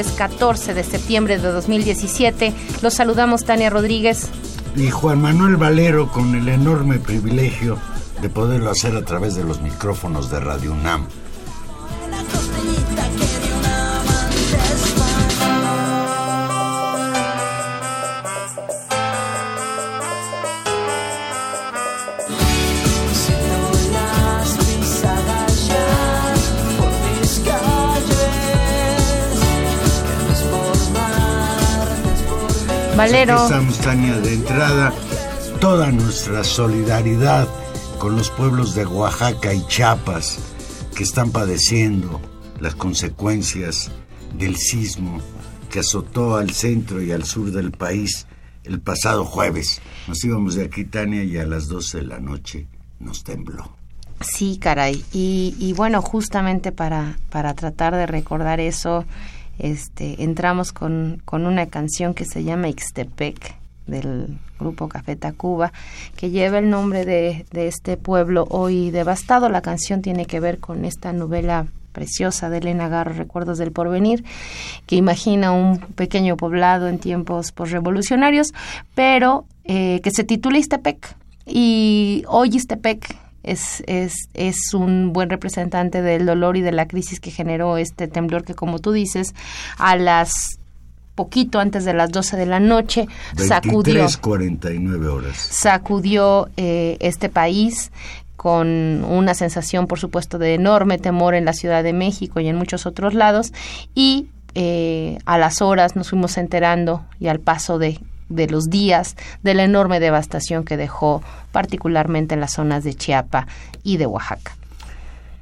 Jueves 14 de septiembre de 2017. Los saludamos Tania Rodríguez. Y Juan Manuel Valero con el enorme privilegio de poderlo hacer a través de los micrófonos de Radio UNAM. Valero. Estamos, Tania, de entrada toda nuestra solidaridad con los pueblos de Oaxaca y Chiapas que están padeciendo las consecuencias del sismo que azotó al centro y al sur del país el pasado jueves. Nos íbamos de aquí, Tania, y a las 12 de la noche nos tembló. Sí, caray. Y, y bueno, justamente para, para tratar de recordar eso, este, entramos con, con una canción que se llama Ixtepec del grupo Café Tacuba, que lleva el nombre de, de este pueblo hoy devastado. La canción tiene que ver con esta novela preciosa de Elena Garro, Recuerdos del Porvenir, que imagina un pequeño poblado en tiempos posrevolucionarios, pero eh, que se titula Ixtepec. Y hoy Ixtepec es, es, es un buen representante del dolor y de la crisis que generó este temblor que, como tú dices, a las poquito antes de las 12 de la noche sacudió 49 horas. sacudió eh, este país con una sensación, por supuesto, de enorme temor en la Ciudad de México y en muchos otros lados, y eh, a las horas nos fuimos enterando y al paso de de los días de la enorme devastación que dejó particularmente en las zonas de Chiapa y de Oaxaca.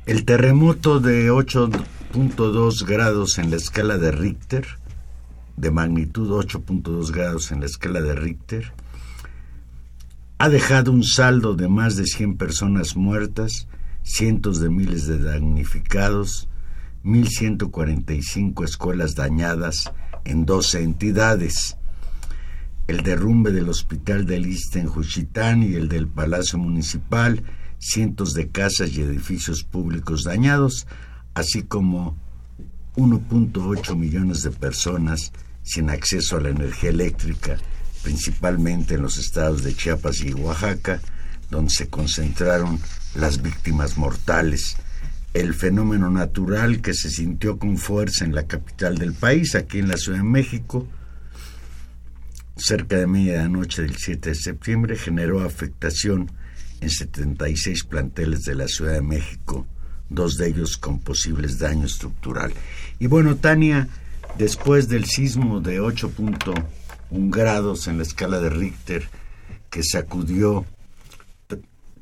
El terremoto de 8.2 grados en la escala de Richter, de magnitud 8.2 grados en la escala de Richter, ha dejado un saldo de más de 100 personas muertas, cientos de miles de damnificados, 1.145 escuelas dañadas en 12 entidades el derrumbe del Hospital del Iste en Juchitán y el del Palacio Municipal, cientos de casas y edificios públicos dañados, así como 1.8 millones de personas sin acceso a la energía eléctrica, principalmente en los estados de Chiapas y Oaxaca, donde se concentraron las víctimas mortales. El fenómeno natural que se sintió con fuerza en la capital del país, aquí en la Ciudad de México, cerca de medianoche del 7 de septiembre generó afectación en 76 planteles de la Ciudad de México, dos de ellos con posibles daño estructural. Y bueno, Tania, después del sismo de 8.1 grados en la escala de Richter, que sacudió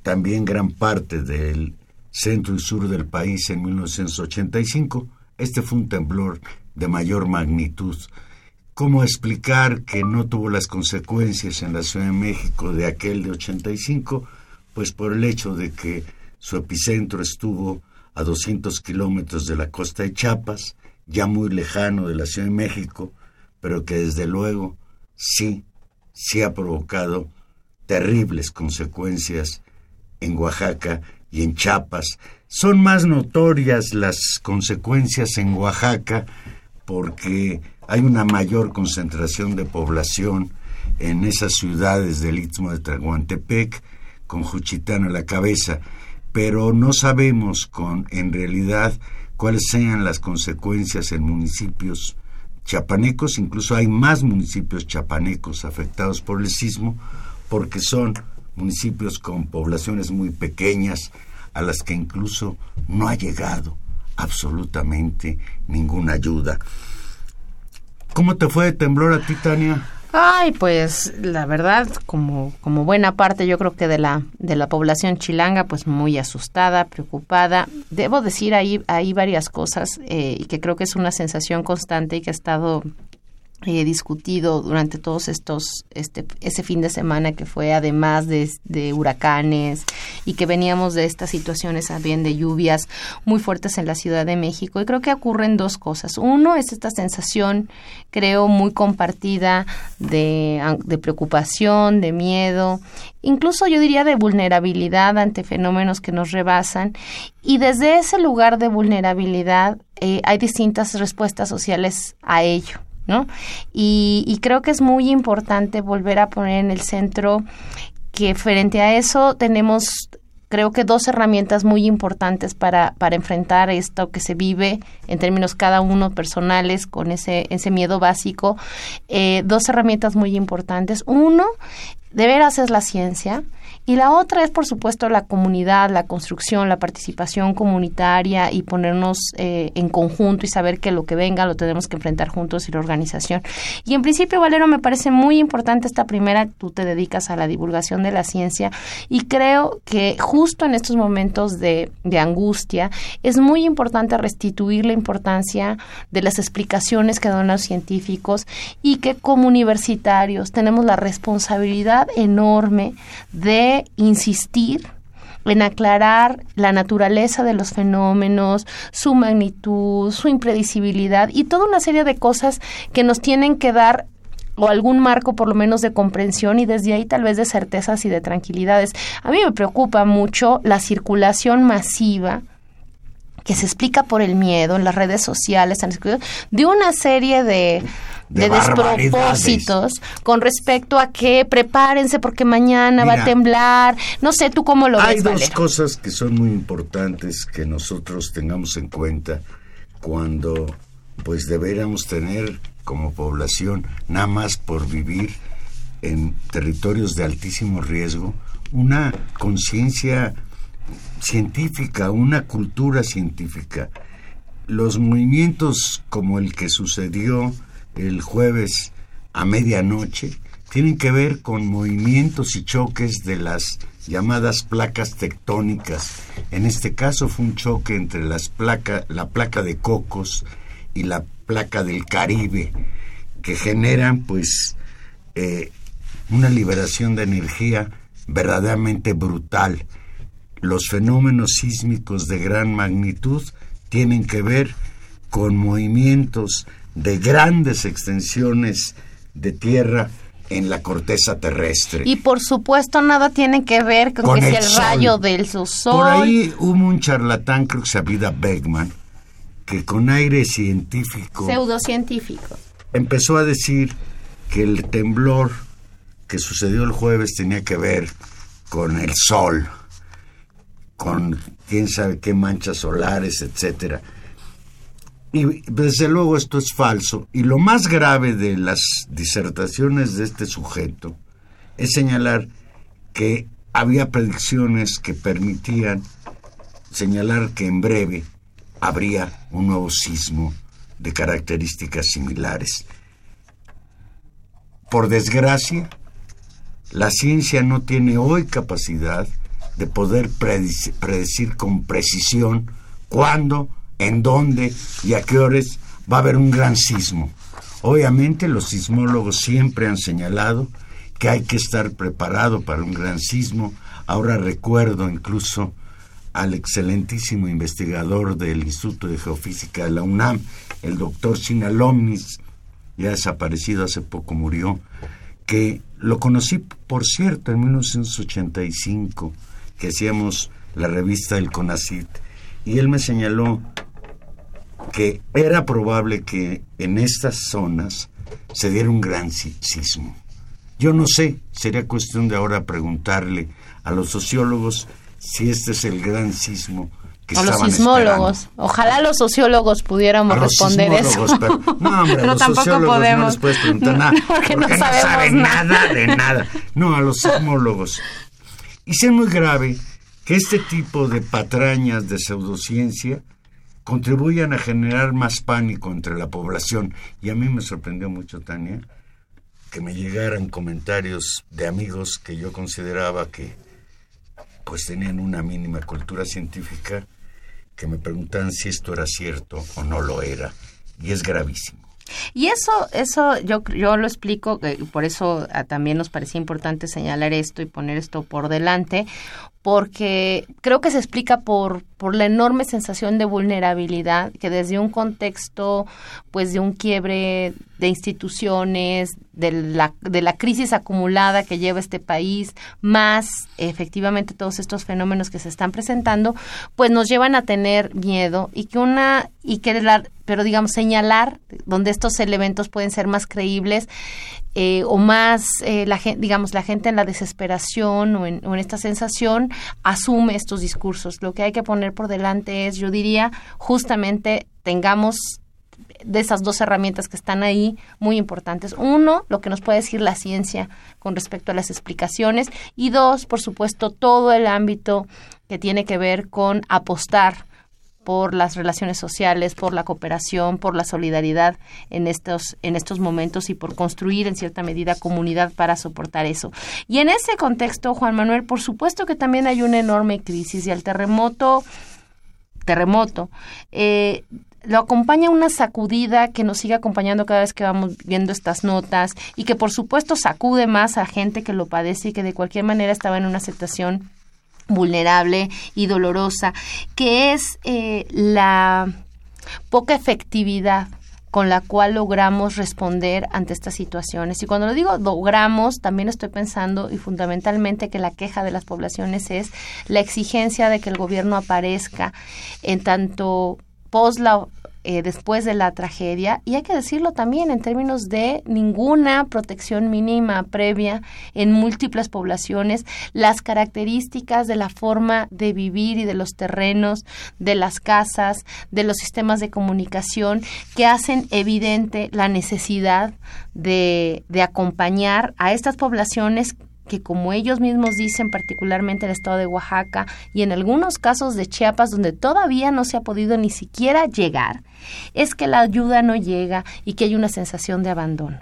también gran parte del centro y sur del país en 1985, este fue un temblor de mayor magnitud ¿Cómo explicar que no tuvo las consecuencias en la Ciudad de México de aquel de 85? Pues por el hecho de que su epicentro estuvo a 200 kilómetros de la costa de Chiapas, ya muy lejano de la Ciudad de México, pero que desde luego sí, sí ha provocado terribles consecuencias en Oaxaca y en Chiapas. Son más notorias las consecuencias en Oaxaca porque hay una mayor concentración de población en esas ciudades del Istmo de Traguantepec, con Juchitán a la cabeza, pero no sabemos con en realidad cuáles sean las consecuencias en municipios chapanecos, incluso hay más municipios chapanecos afectados por el sismo, porque son municipios con poblaciones muy pequeñas, a las que incluso no ha llegado absolutamente ninguna ayuda. ¿Cómo te fue de temblor a ti, Tania? Ay, pues la verdad, como, como buena parte yo creo que de la, de la población chilanga, pues muy asustada, preocupada. Debo decir ahí, ahí varias cosas eh, y que creo que es una sensación constante y que ha estado he discutido durante todos estos, este, ese fin de semana que fue además de, de, huracanes y que veníamos de estas situaciones también de lluvias muy fuertes en la Ciudad de México. Y creo que ocurren dos cosas. Uno es esta sensación, creo, muy compartida de, de preocupación, de miedo, incluso yo diría de vulnerabilidad ante fenómenos que nos rebasan. Y desde ese lugar de vulnerabilidad eh, hay distintas respuestas sociales a ello. ¿No? Y, creo que es muy importante volver a poner en el centro que frente a eso tenemos creo que dos herramientas muy importantes para, para enfrentar esto que se vive en términos cada uno personales con ese, ese miedo básico. Eh, dos herramientas muy importantes. Uno, de veras es la ciencia. Y la otra es, por supuesto, la comunidad, la construcción, la participación comunitaria y ponernos eh, en conjunto y saber que lo que venga lo tenemos que enfrentar juntos y la organización. Y en principio, Valero, me parece muy importante esta primera, tú te dedicas a la divulgación de la ciencia y creo que justo en estos momentos de, de angustia es muy importante restituir la importancia de las explicaciones que dan los científicos y que como universitarios tenemos la responsabilidad enorme de insistir en aclarar la naturaleza de los fenómenos, su magnitud, su impredecibilidad y toda una serie de cosas que nos tienen que dar o algún marco por lo menos de comprensión y desde ahí tal vez de certezas y de tranquilidades. A mí me preocupa mucho la circulación masiva que se explica por el miedo en las redes sociales, de una serie de de, despropósitos con respecto a que prepárense porque mañana va a temblar. No sé, ¿tú cómo lo ves, Hay dos cosas que son muy importantes que nosotros tengamos en cuenta cuando pues deberíamos tener como población, nada más por vivir en territorios de altísimo riesgo, una conciencia científica, una cultura científica. Los movimientos como el que sucedió el jueves a medianoche tienen que ver con movimientos y choques de las llamadas placas tectónicas. En este caso fue un choque entre las placa, la placa de Cocos y la placa del Caribe, que generan pues eh, una liberación de energía verdaderamente brutal. Los fenómenos sísmicos de gran magnitud tienen que ver con movimientos de grandes extensiones de tierra en la corteza terrestre. Y por supuesto nada tiene que ver con, que el, el rayo del sol. Por ahí hubo un charlatán, creo que se Beckman, que con aire científico... Pseudocientífico. Empezó a decir que el temblor que sucedió el jueves tenía que ver con el sol, con quién sabe qué manchas solares, etcétera. Y desde luego esto es falso. Y lo más grave de las disertaciones de este sujeto es señalar que había predicciones que permitían señalar que en breve habría un nuevo sismo de características similares. Por desgracia, la ciencia no tiene hoy capacidad de poder predecir, con precisión cuándo en dónde y a qué horas va a haber un gran sismo. Obviamente los sismólogos siempre han señalado que hay que estar preparado para un gran sismo. Ahora recuerdo incluso al excelentísimo investigador del Instituto de Geofísica de la UNAM, el doctor Sinalomnis, ya desaparecido hace poco murió, que lo conocí, por cierto, en 1985, que hacíamos la revista El CONACIT, y él me señaló que era probable que en estas zonas se diera un gran sismo. Yo no sé, sería cuestión de ahora preguntarle a los sociólogos si este es el gran sismo que o los sismólogos. Ojalá los sociólogos pudiéramos responder eso. Pero, no, hombre, a los sociólogos no les puedes preguntar nada. Porque, no, saben nada de nada. No, a los sismólogos. Y es muy grave que este tipo de patrañas de pseudociencia contribuyan a generar más pánico entre la población. Y a mí me sorprendió mucho, Tania, que me llegaran comentarios de amigos que yo consideraba que pues tenían una mínima cultura científica, que me preguntaban si esto era cierto o no lo era. Y es gravísimo. Y eso, eso yo, yo lo explico, y por eso ah, también nos parecía importante señalar esto y poner esto por delante, porque creo que se explica por, por la enorme sensación de vulnerabilidad que desde un contexto pues de un quiebre de instituciones, de la, de la crisis acumulada que lleva este país, más efectivamente todos estos fenómenos que se están presentando, pues nos llevan a tener miedo y que una y que la, pero digamos señalar donde estos elementos pueden ser más creíbles eh, o más, eh, la digamos, la gente en la desesperación o en, esta sensación asume estos discursos. Lo que hay que poner por delante es, yo diría, justamente tengamos de esas dos herramientas que están ahí muy importantes. Uno, lo que nos puede decir la ciencia con respecto a las explicaciones y dos, por supuesto, todo el ámbito que tiene que ver con apostar por las relaciones sociales, por la cooperación, por la solidaridad en estos, en estos momentos y por construir en cierta medida comunidad para soportar eso. Y en ese contexto, Juan Manuel, por supuesto que también hay una enorme crisis y al terremoto, terremoto, eh, lo acompaña una sacudida que nos sigue acompañando cada vez que vamos viendo estas notas y que por supuesto sacude más a gente que lo padece y que de cualquier manera estaba en una situación vulnerable y dolorosa, que es eh, la poca efectividad con la cual logramos responder ante estas situaciones. Y cuando lo digo logramos, también estoy pensando y fundamentalmente que la queja de las poblaciones es la exigencia de que el gobierno aparezca en tanto pos la eh, después de la tragedia. Y hay que decirlo también en términos de ninguna protección mínima previa en múltiples poblaciones, las características de la forma de vivir y de los terrenos, de las casas, de los sistemas de comunicación que hacen evidente la necesidad de, de acompañar a estas poblaciones que como ellos mismos dicen, particularmente en el estado de Oaxaca y en algunos casos de Chiapas, donde todavía no se ha podido ni siquiera llegar, es que la ayuda no llega y que hay una sensación de abandono.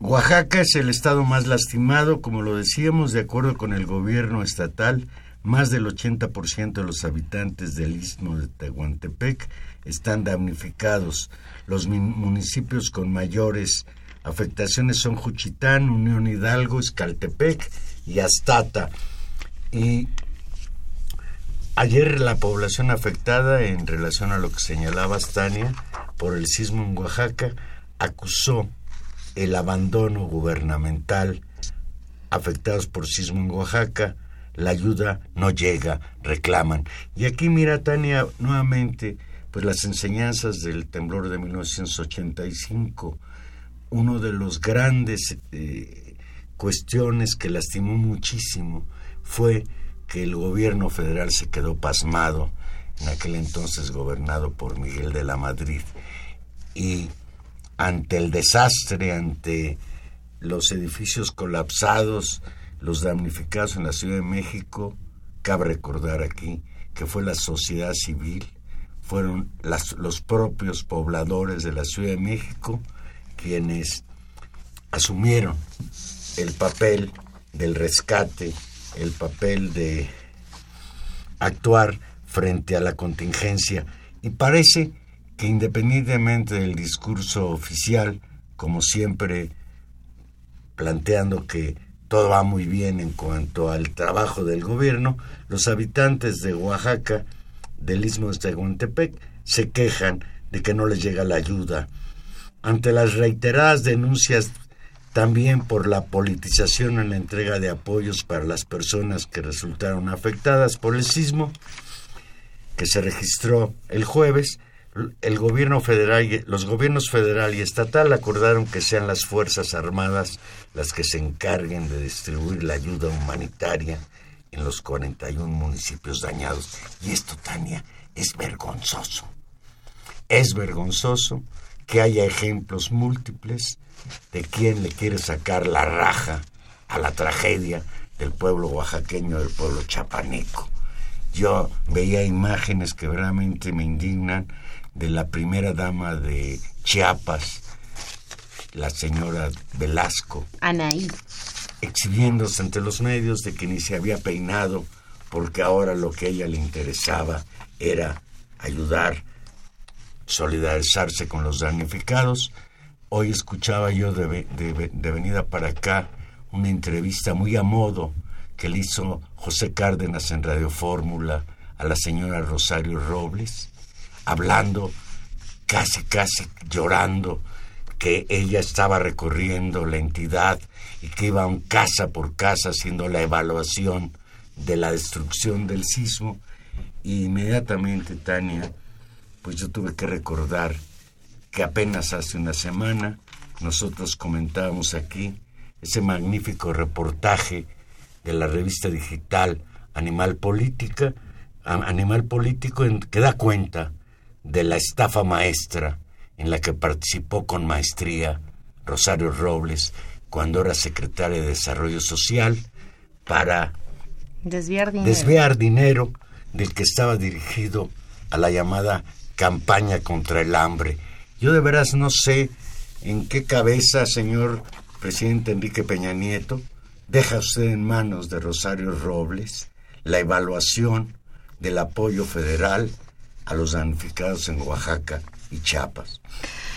Oaxaca es el estado más lastimado, como lo decíamos, de acuerdo con el gobierno estatal, más del 80% de los habitantes del istmo de Tehuantepec están damnificados. Los municipios con mayores afectaciones son Juchitán, Unión Hidalgo, Escaltepec y Astata. Y ayer la población afectada, en relación a lo que señalaba Tania, por el sismo en Oaxaca, acusó el abandono gubernamental afectados por sismo en Oaxaca, la ayuda no llega, reclaman. Y aquí mira Tania nuevamente pues las enseñanzas del temblor de 1985 uno de los grandes eh, cuestiones que lastimó muchísimo fue que el gobierno federal se quedó pasmado, en aquel entonces gobernado por Miguel de la Madrid, y ante el desastre, ante los edificios colapsados, los damnificados en la Ciudad de México, cabe recordar aquí que fue la sociedad civil, fueron los propios pobladores de la Ciudad de México quienes asumieron el papel del rescate, el papel de actuar frente a la contingencia. Y parece que independientemente del discurso oficial, como siempre planteando que todo va muy bien en cuanto al trabajo del gobierno, los habitantes de Oaxaca, del istmo de Tehuantepec, se quejan de que no les llega la ayuda ante las reiteradas denuncias también por la politización en la entrega de apoyos para las personas que resultaron afectadas por el sismo que se registró el jueves, el gobierno federal, los gobiernos federal y estatal acordaron que sean las Fuerzas Armadas las que se encarguen de distribuir la ayuda humanitaria en los 41 municipios dañados. Y esto, Tania, es vergonzoso. Es vergonzoso que haya ejemplos múltiples de quien le quiere sacar la raja a la tragedia del pueblo oaxaqueño, del pueblo chapaneco. Yo veía imágenes que realmente me indignan de la primera dama de Chiapas, la señora Velasco. Anaí. Exhibiéndose ante los medios de que ni se había peinado porque ahora lo que a ella le interesaba era ayudar, solidarizarse con los damnificados. Hoy escuchaba yo de, de venida para acá una entrevista muy a modo que le hizo José Cárdenas en Radio Fórmula a la señora Rosario Robles, hablando casi, casi llorando que ella estaba recorriendo la entidad y que iban casa por casa haciendo la evaluación de la destrucción del sismo. Y inmediatamente, Tania, pues yo tuve que recordar que apenas hace una semana nosotros comentábamos aquí ese magnífico reportaje de la revista digital Animal Política, Animal Político, que da cuenta de la estafa maestra en la que participó con maestría Rosario Robles cuando era secretaria de Desarrollo Social para desviar dinero. desviar dinero del que estaba dirigido a la llamada campaña contra el hambre. Yo de veras no sé en qué cabeza, señor presidente Enrique Peña Nieto, deja usted en manos de Rosario Robles la evaluación del apoyo federal a los damnificados en Oaxaca y Chiapas.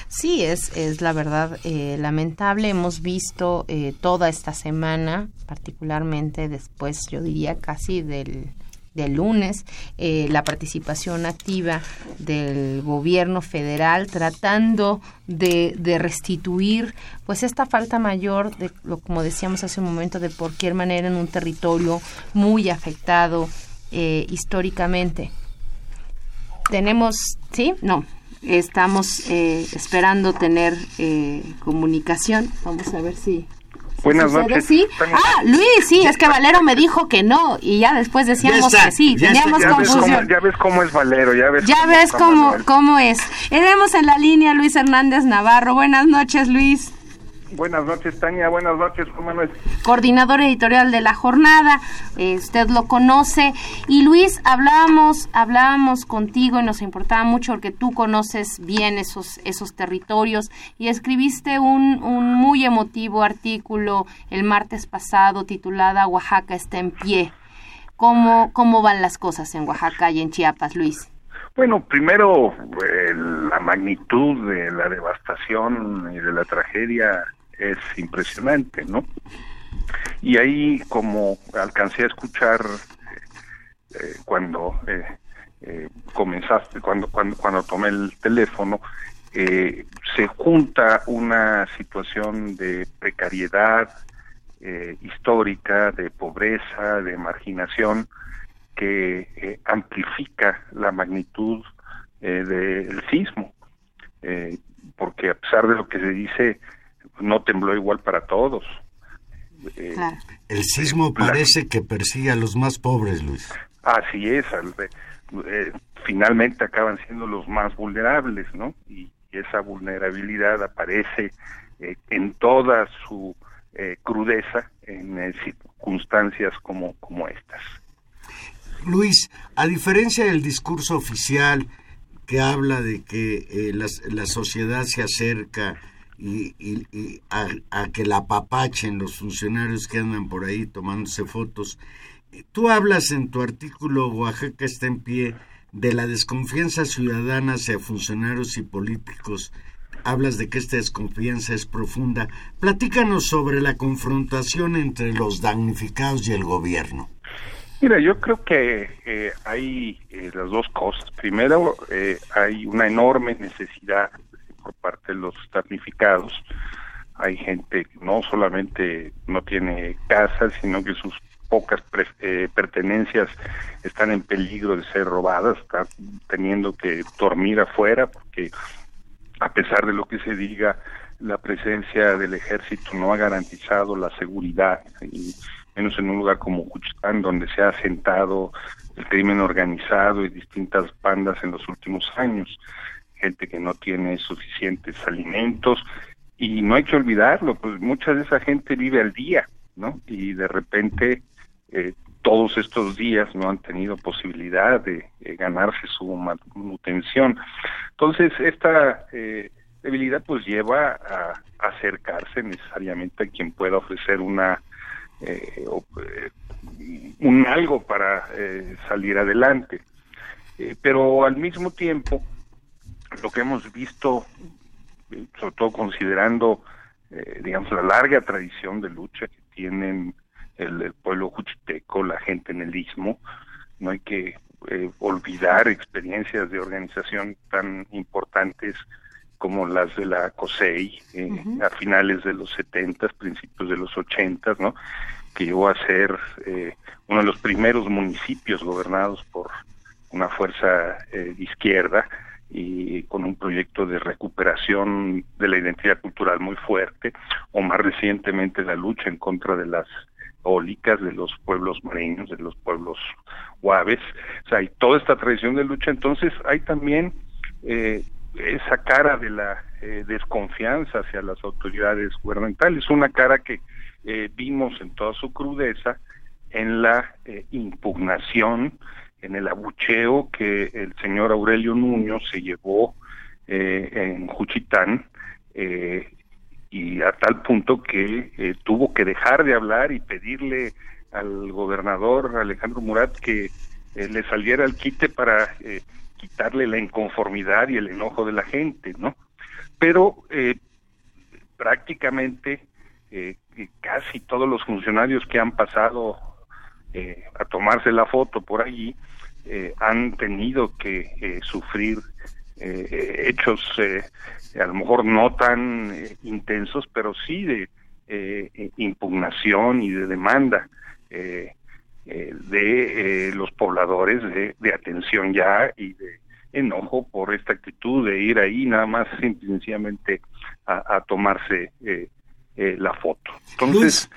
Sí, es, es la verdad eh, lamentable. Hemos visto eh, toda esta semana, particularmente después, yo diría casi del, del lunes, eh, la participación activa del gobierno federal tratando de, de, restituir pues esta falta mayor de lo como decíamos hace un momento de por qué manera en un territorio muy afectado eh, históricamente. Tenemos sí no. Estamos eh, esperando tener comunicación. Vamos a ver si Buenas noches. ¿Sí? Ah, Luis, sí, es que Valero me dijo que no y ya después decíamos que sí, teníamos ya confusión. Ves cómo, ya ves cómo es Valero, ya ves, ya cómo, ves cómo, cómo es. Tenemos en la línea Luis Hernández Navarro. Buenas noches, Luis. Buenas noches, Tania. Buenas noches, Juan Manuel. Coordinador editorial de la jornada, eh, usted lo conoce. Y Luis, hablábamos, hablábamos contigo y nos importaba mucho porque tú conoces bien esos, esos territorios y escribiste un, un muy emotivo artículo el martes pasado titulada Oaxaca está en pie. ¿Cómo, cómo van las cosas en Oaxaca y en Chiapas, Luis? Bueno, primero, eh, la magnitud de la devastación y de la tragedia es impresionante, ¿no? Y ahí, como alcancé a escuchar eh, cuando eh, eh, comenzaste, cuando, cuando, cuando tomé el teléfono, se junta una situación de precariedad histórica, de pobreza, de marginación, que amplifica la magnitud del sismo. porque a pesar de lo que se dice, no tembló igual para todos. Eh, el sismo parece que persigue a los más pobres, Luis. Así es, eh, finalmente acaban siendo los más vulnerables, ¿no? Y, esa vulnerabilidad aparece eh, en toda su crudeza en circunstancias como, como estas. Luis, a diferencia del discurso oficial que habla de que la, la sociedad se acerca y, y, a, a, que la papachen los funcionarios que andan por ahí tomándose fotos. Tú hablas en tu artículo Oaxaca está en pie de la desconfianza ciudadana hacia funcionarios y políticos. Hablas de que esta desconfianza es profunda. Platícanos sobre la confrontación entre los damnificados y el gobierno. Mira, yo creo que eh, hay eh, las dos cosas. Primero, eh, hay una enorme necesidad por parte de los damnificados. Hay gente que no solamente no tiene casa, sino que sus pocas eh, pertenencias están en peligro de ser robadas, está teniendo que dormir afuera porque a pesar de lo que se diga, la presencia del ejército no ha garantizado la seguridad, y menos en un lugar como Juchitán, donde se ha asentado el crimen organizado y distintas bandas en los últimos años, gente que no tiene suficientes alimentos, y no hay que olvidarlo, pues mucha de esa gente vive al día, ¿no? Y de repente eh, todos estos días no han tenido posibilidad de ganarse su manutención. Entonces, esta eh, debilidad pues lleva a, acercarse necesariamente a quien pueda ofrecer una eh, un algo para salir adelante. pero al mismo tiempo, lo que hemos visto, sobre todo considerando, digamos, la larga tradición de lucha que tienen el, pueblo juchiteco, la gente en el istmo. No hay que eh, olvidar experiencias de organización tan importantes como las de la COSEI eh, a finales de los 70, principios de los 80, ¿no? que llegó a ser eh, uno de los primeros municipios gobernados por una fuerza de izquierda y con un proyecto de recuperación de la identidad cultural muy fuerte, o más recientemente la lucha en contra de las de los pueblos mareños, de los pueblos guaves, o sea, hay toda esta tradición de lucha, entonces hay también eh, esa cara de la eh, desconfianza hacia las autoridades gubernamentales, una cara que eh, vimos en toda su crudeza en la impugnación, en el abucheo que el señor Aurelio Nuño se llevó en Juchitán y a tal punto que eh, tuvo que dejar de hablar y pedirle al gobernador Alejandro Murat que eh, le saliera el quite para eh, quitarle la inconformidad y el enojo de la gente, ¿no? Pero prácticamente casi todos los funcionarios que han pasado a tomarse la foto por allí han tenido que sufrir hechos a lo mejor no tan eh, intensos, pero sí de eh, impugnación y de demanda eh, de los pobladores de, atención ya y de enojo por esta actitud de ir ahí nada más sencillamente a, tomarse la foto. Entonces,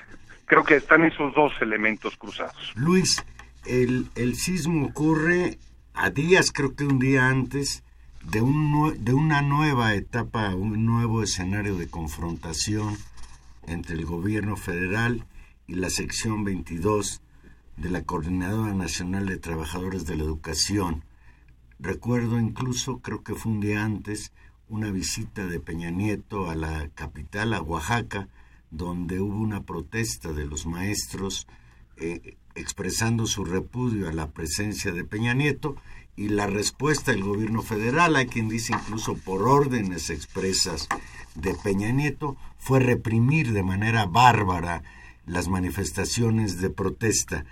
creo que están esos dos elementos cruzados. Luis, el, el sismo ocurre a días, creo que un día antes, de, un, de una nueva etapa, un nuevo escenario de confrontación entre el gobierno federal y la sección 22 de la Coordinadora Nacional de Trabajadores de la Educación. Recuerdo incluso, creo que fue un día antes, una visita de Peña Nieto a la capital, a Oaxaca, donde hubo una protesta de los maestros eh, expresando su repudio a la presencia de Peña Nieto y la respuesta del gobierno federal, hay quien dice incluso por órdenes expresas de Peña Nieto, fue reprimir de manera bárbara las manifestaciones de protesta.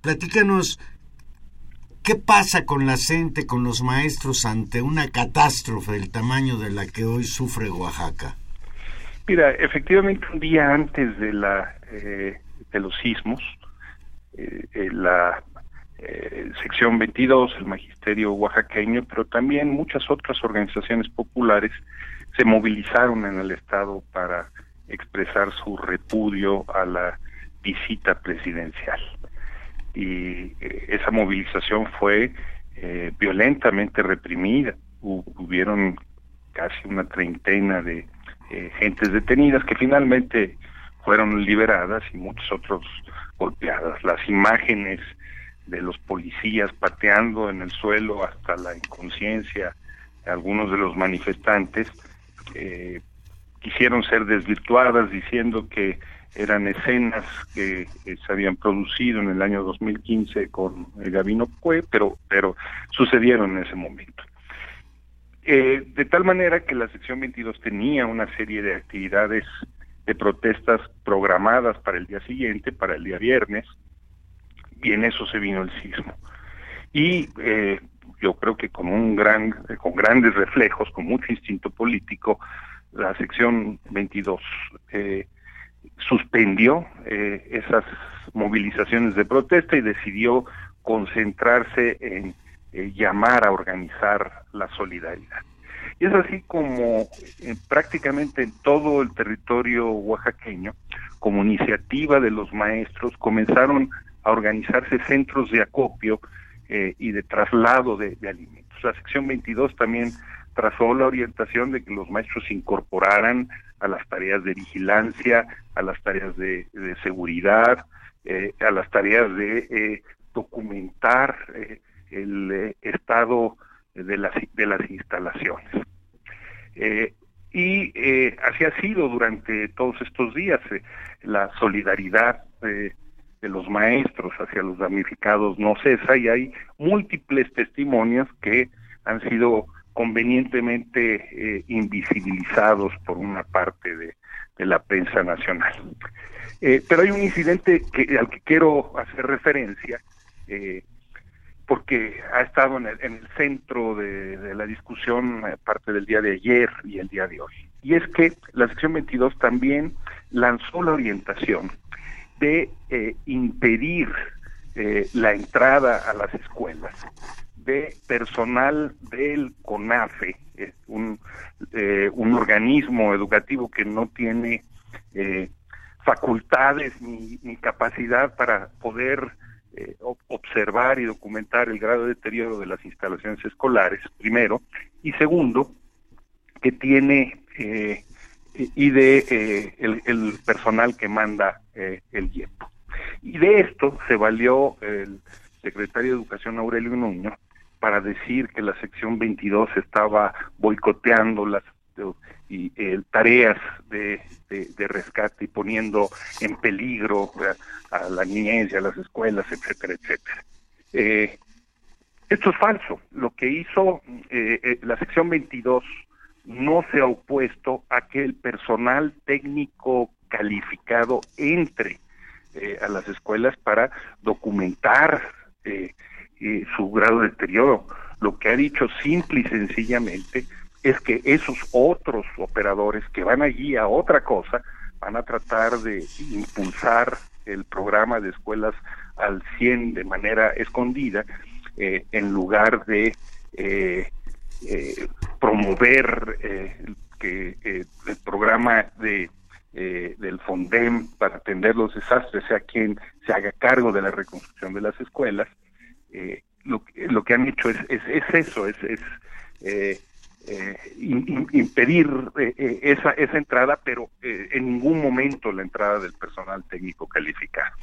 Platícanos, ¿qué pasa con la gente, con los maestros ante una catástrofe del tamaño de la que hoy sufre Oaxaca? Mira, efectivamente un día antes de la eh, de los sismos, eh, la eh, sección 22, el magisterio oaxaqueño, pero también muchas otras organizaciones populares se movilizaron en el Estado para expresar su repudio a la visita presidencial. Y eh, esa movilización fue violentamente reprimida. hubieron casi una treintena de gentes detenidas que finalmente fueron liberadas y muchos otros golpeadas. Las imágenes de los policías pateando en el suelo hasta la inconsciencia algunos de los manifestantes eh, quisieron ser desvirtuadas diciendo que eran escenas que se habían producido en el año 2015 con el Gabino Cue, pero, pero sucedieron en ese momento. Eh, de tal manera que la sección 22 tenía una serie de actividades de protestas programadas para el día siguiente, para el día viernes, y en eso se vino el sismo. Y eh, yo creo que con un gran, con grandes reflejos, con mucho instinto político, la sección 22 eh, suspendió eh, esas movilizaciones de protesta y decidió concentrarse en eh, llamar a organizar la solidaridad. Y es así como prácticamente en todo el territorio oaxaqueño, como iniciativa de los maestros, comenzaron a organizarse centros de acopio y de traslado de, alimentos. La sección 22 también trazó la orientación de que los maestros se incorporaran a las tareas de vigilancia, a las tareas de, seguridad, eh, a las tareas de eh, documentar eh, el estado de las, de las instalaciones. y así ha sido durante todos estos días la solidaridad de los maestros hacia los damnificados no cesa y hay múltiples testimonios que han sido convenientemente eh, invisibilizados por una parte de, la prensa nacional. Eh, pero hay un incidente al que quiero hacer referencia, eh, porque ha estado en el, centro de, la discusión parte del día de ayer y el día de hoy. Y es que la sección 22 también lanzó la orientación de impedir la entrada a las escuelas de personal del CONAFE, un, eh, un organismo educativo que no tiene eh, facultades ni, capacidad para poder eh, observar y documentar el grado de deterioro de las instalaciones escolares, primero, y segundo, que tiene y de el, el, personal que manda el IEPO. Y de esto se valió el secretario de Educación Aurelio Nuño para decir que la sección 22 estaba boicoteando las y eh, tareas de, rescate y poniendo en peligro a, la niñez y a las escuelas, etcétera, etcétera. Eh, esto es falso. Lo que hizo eh, la sección 22 no se ha opuesto a que el personal técnico calificado entre a las escuelas para documentar eh, su grado de deterioro. Lo que ha dicho simple y sencillamente es que esos otros operadores que van allí a otra cosa van a tratar de impulsar el programa de escuelas al 100 de manera escondida eh, en lugar de eh, eh, promover que el programa de del FONDEM para atender los desastres sea quien se haga cargo de la reconstrucción de las escuelas eh, lo, lo, que han hecho es, es, eso, es, es eh, eh, impedir esa, esa entrada, pero en ningún momento la entrada del personal técnico calificado.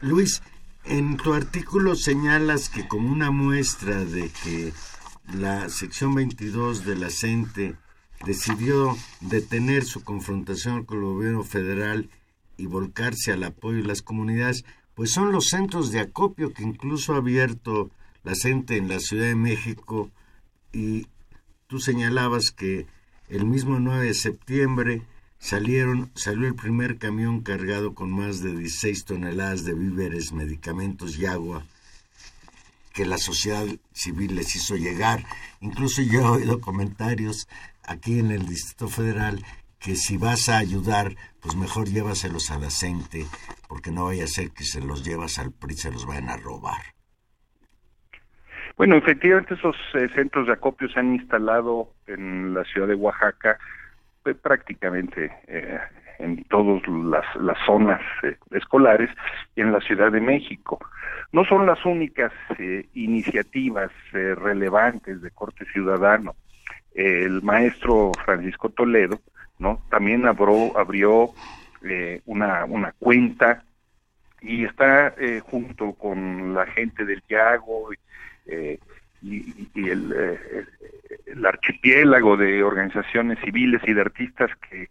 Luis, en tu artículo señalas que como una muestra de que la sección 22 de la CENTE decidió detener su confrontación con el gobierno federal y volcarse al apoyo de las comunidades, pues son los centros de acopio que incluso ha abierto la gente en la Ciudad de México y tú señalabas que el mismo 9 de septiembre salieron, salió el primer camión cargado con más de 16 toneladas de víveres, medicamentos y agua que la sociedad civil les hizo llegar. Incluso yo he oído comentarios aquí en el Distrito Federal que si vas a ayudar, pues mejor llévaselos a la gente, porque no vaya a ser que se los llevas al PRI, se los vayan a robar. Bueno, efectivamente esos eh, centros de acopio se han instalado en la ciudad de Oaxaca pues, prácticamente eh, en todas las, las zonas eh, escolares y en la Ciudad de México. No son las únicas iniciativas relevantes de corte ciudadano. el maestro Francisco Toledo ¿no? También abrió, abrió eh, una, una cuenta y está eh, junto con la gente del Yago eh, y, y, el, el, archipiélago de organizaciones civiles y de artistas que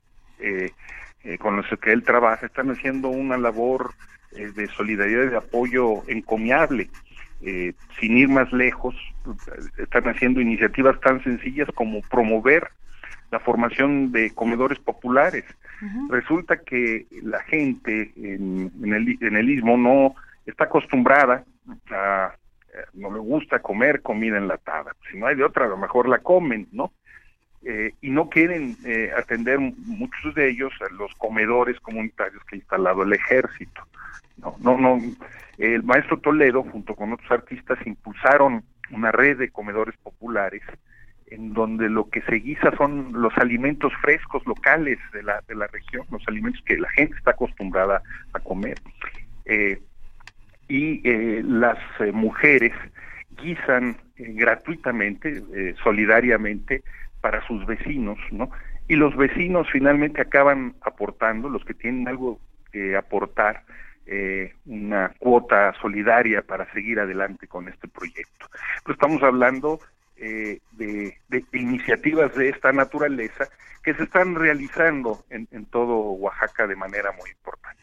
con los que él trabaja están haciendo una labor de solidaridad y de apoyo encomiable. sin ir más lejos, están haciendo iniciativas tan sencillas como promover la formación de comedores populares. Resulta que la gente en, el, en el istmo no está acostumbrada a, no le gusta comer comida enlatada. Si no hay de otra, a lo mejor la comen, ¿no? eh, y no quieren eh, atender muchos de ellos a los comedores comunitarios que ha instalado el ejército. No, no, no. El maestro Toledo, junto con otros artistas, impulsaron una red de comedores populares en donde lo que se guisa son los alimentos frescos locales de la, de la región, los alimentos que la gente está acostumbrada a comer. Eh, y las mujeres guisan gratuitamente, solidariamente, para sus vecinos, ¿no? Y los vecinos finalmente acaban aportando, los que tienen algo que aportar, eh, una cuota solidaria para seguir adelante con este proyecto. Pues estamos hablando eh, de, iniciativas de esta naturaleza que se están realizando en, todo Oaxaca de manera muy importante.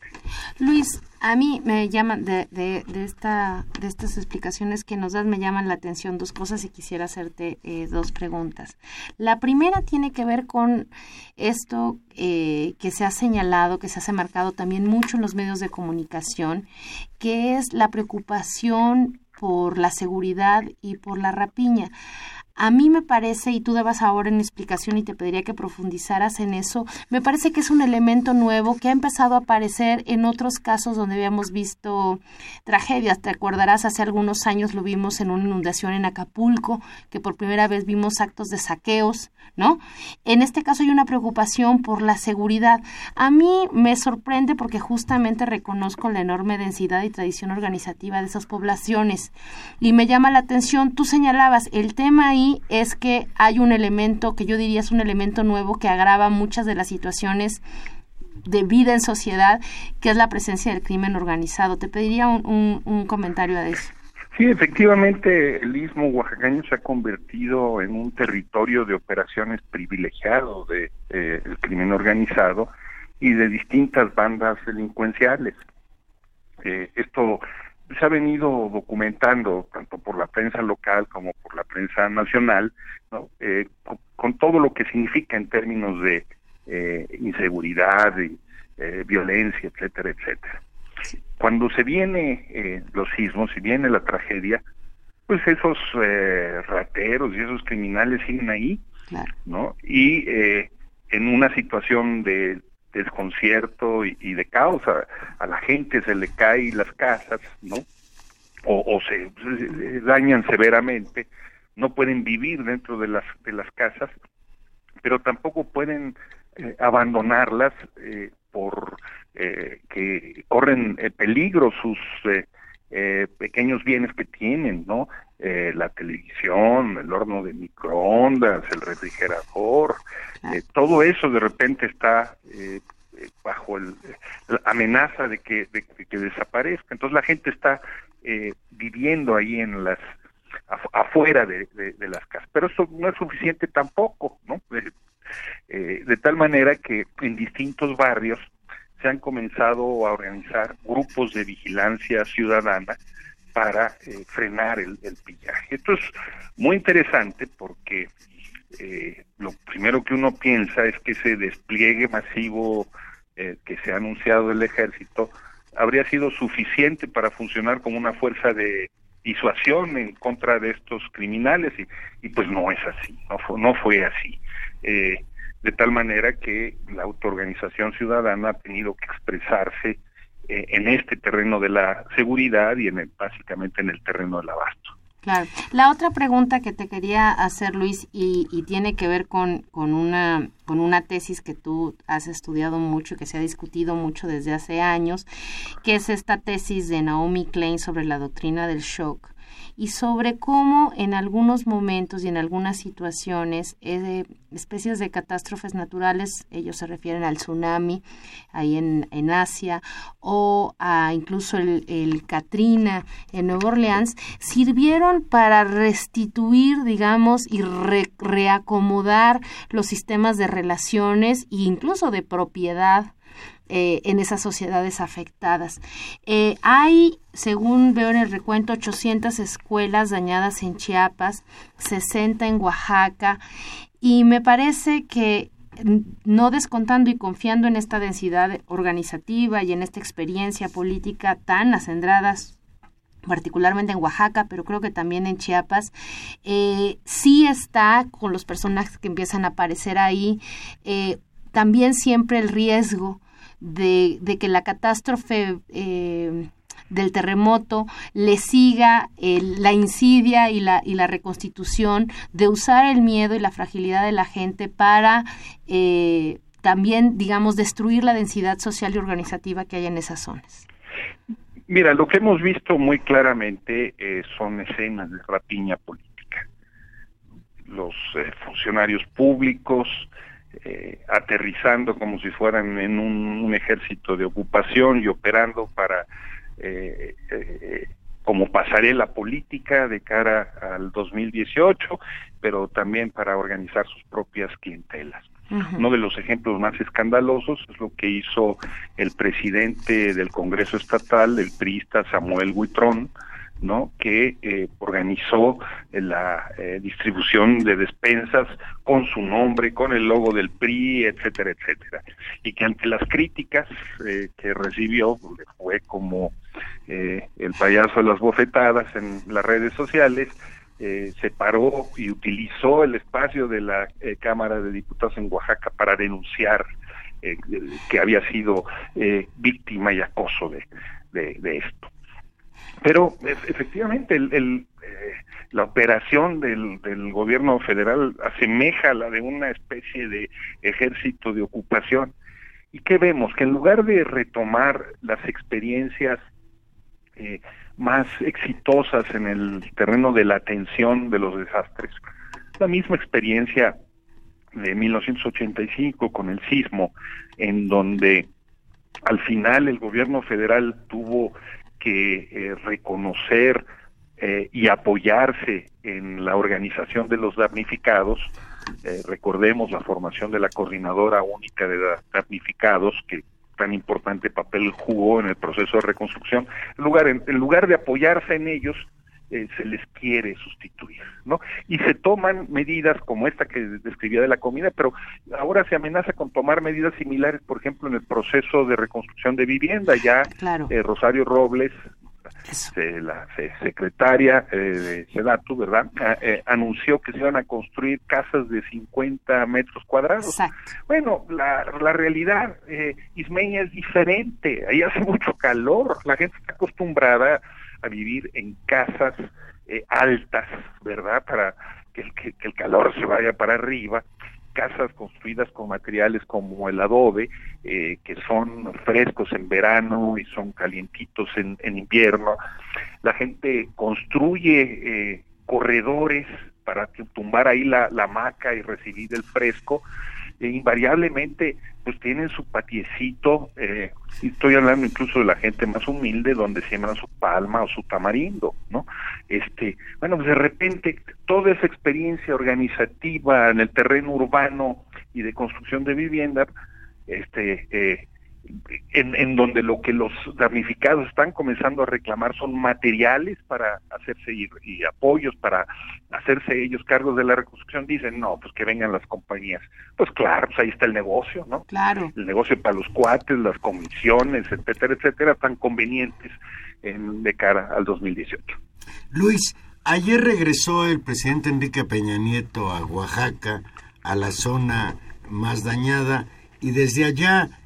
Luis, a mí me llaman de, de, esta, de estas explicaciones que nos das, me llaman la atención dos cosas y quisiera hacerte eh, dos preguntas. La primera tiene que ver con esto eh, que se ha señalado, que se ha marcado también mucho en los medios de comunicación, que es la preocupación por la seguridad y por la rapiña. A mí me parece, y tú dabas ahora en explicación y te pediría que profundizaras en eso, me parece que es un elemento nuevo que ha empezado a aparecer en otros casos donde habíamos visto tragedias. Te acordarás, hace algunos años lo vimos en una inundación en Acapulco, que por primera vez vimos actos de saqueos, ¿no? En este caso hay una preocupación por la seguridad. A mí me sorprende porque justamente reconozco la enorme densidad y tradición organizativa de esas poblaciones. Y me llama la atención, tú señalabas, el tema ahí es que hay un elemento que yo diría es un elemento nuevo que agrava muchas de las situaciones de vida en sociedad, que es la presencia del crimen organizado. Te pediría un, comentario a eso. Sí, efectivamente, el istmo oaxacaño se ha convertido en un territorio de operaciones privilegiado del de, el crimen organizado y de distintas bandas delincuenciales. Eh, esto se ha venido documentando tanto por la prensa local como por la prensa nacional, eh, con, todo lo que significa en términos de eh, inseguridad, y, eh, violencia, etcétera, etcétera. Cuando se viene los sismos, y viene la tragedia, pues esos rateros y esos criminales siguen ahí, ¿no? Y en una situación de desconcierto y, de caos. A, la gente se le caen las casas no o, se, dañan severamente. No pueden vivir dentro de las de las casas pero tampoco pueden eh, abandonarlas eh, por eh, que corren peligro sus pequeños bienes que tienen no la televisión el horno de microondas el refrigerador eh, todo eso de repente está eh, bajo el, la amenaza de que, de, que desaparezca. Entonces la gente está eh, viviendo ahí en las afuera de, de, las casas. Pero eso no es suficiente tampoco, ¿no? de tal manera que en distintos barrios se han comenzado a organizar grupos de vigilancia ciudadana para frenar el, el pillaje. Esto es muy interesante porque eh, lo primero que uno piensa es que ese despliegue masivo eh, que se ha anunciado el ejército habría sido suficiente para funcionar como una fuerza de disuasión en contra de estos criminales y, y pues no es así, no fue, no fue así. Eh, de tal manera que la autoorganización ciudadana ha tenido que expresarse eh, en este terreno de la seguridad y en el, básicamente en el terreno del abasto. Claro. La otra pregunta que te quería hacer, Luis, y, tiene que ver con, con, una, con una tesis que tú has estudiado mucho y que se ha discutido mucho desde hace años, que es esta tesis de Naomi Klein sobre la doctrina del shock y sobre cómo en algunos momentos y en algunas situaciones eh, especies de catástrofes naturales, ellos se refieren al tsunami ahí en, en Asia o a incluso el, el Katrina en Nueva Orleans, sirvieron para restituir, digamos, y reacomodar los sistemas de relaciones e incluso de propiedad eh, en esas sociedades afectadas. Eh, hay, según veo en el recuento, 800 escuelas dañadas en Chiapas, 60 en Oaxaca, y me parece que no descontando y confiando en esta densidad organizativa y en esta experiencia política tan acendradas particularmente en Oaxaca, pero creo que también en Chiapas, eh, sí está con los personajes que empiezan a aparecer ahí, también siempre el riesgo de, que la catástrofe eh, del terremoto le siga la insidia y la, y la reconstitución de usar el miedo y la fragilidad de la gente para eh, también, digamos, destruir la densidad social y organizativa que hay en esas zonas. Mira, lo que hemos visto muy claramente eh, son escenas de rapiña política. Los eh, funcionarios públicos aterrizando como si fueran en un, ejército de ocupación y operando para eh, eh, como pasarela política de cara al 2018, pero también para organizar sus propias clientelas. Uno de los ejemplos más escandalosos es lo que hizo el presidente del Congreso Estatal, el priista Samuel Huitrón, ¿no? que eh, organizó la eh, distribución de despensas con su nombre, con el logo del PRI, etcétera, etcétera. Y que ante las críticas eh, que recibió, fue como el payaso de las bofetadas en las redes sociales, se paró y utilizó el espacio de la Cámara de Diputados en Oaxaca para denunciar que había sido víctima y acoso de esto. Pero efectivamente el, eh, la operación del, del, gobierno federal asemeja a la de una especie de ejército de ocupación. ¿Y qué vemos? Que en lugar de retomar las experiencias eh, más exitosas en el terreno de la atención de los desastres, la misma experiencia de 1985 con el sismo, en donde al final el gobierno federal tuvo que eh, reconocer eh, y apoyarse en la organización de los damnificados. Eh, recordemos la formación de la Coordinadora Única de Damnificados, que tan importante papel jugó en el proceso de reconstrucción. Lugar, en lugar de apoyarse en ellos, eh, se les quiere sustituir, ¿no? Y se toman medidas como esta que describía de la comida, pero ahora se amenaza con tomar medidas similares, por ejemplo, en el proceso de reconstrucción de vivienda. Ya eh, Rosario Robles, la secretaria eh, de Sedatu, ¿verdad? anunció que se iban a construir casas de 50 metros cuadrados. Bueno, la, la realidad ismeña es diferente. Ahí hace mucho calor. La gente está acostumbrada a vivir en casas eh, altas, ¿verdad? Para que el, que, el calor se vaya para arriba, casas construidas con materiales como el adobe, eh, que son frescos en verano y son calientitos en, invierno. La gente construye eh, corredores para tumbar ahí la hamaca y recibir el fresco e invariablemente pues tienen su patiecito, eh, estoy hablando incluso de la gente más humilde donde siembran su palma o su tamarindo, ¿no? Este, bueno, pues de repente toda esa experiencia organizativa en el terreno urbano y de construcción de vivienda, este, eh, en, en, donde lo que los damnificados están comenzando a reclamar son materiales para hacerse y, y, apoyos para hacerse ellos cargos de la reconstrucción, dicen, no, pues que vengan las compañías. Pues claro, pues ahí está el negocio, ¿no? Claro. El negocio para los cuates, las comisiones, etcétera, etcétera, tan convenientes en, de cara al 2018. Luis, ayer regresó el presidente Enrique Peña Nieto a Oaxaca, a la zona más dañada, y desde allá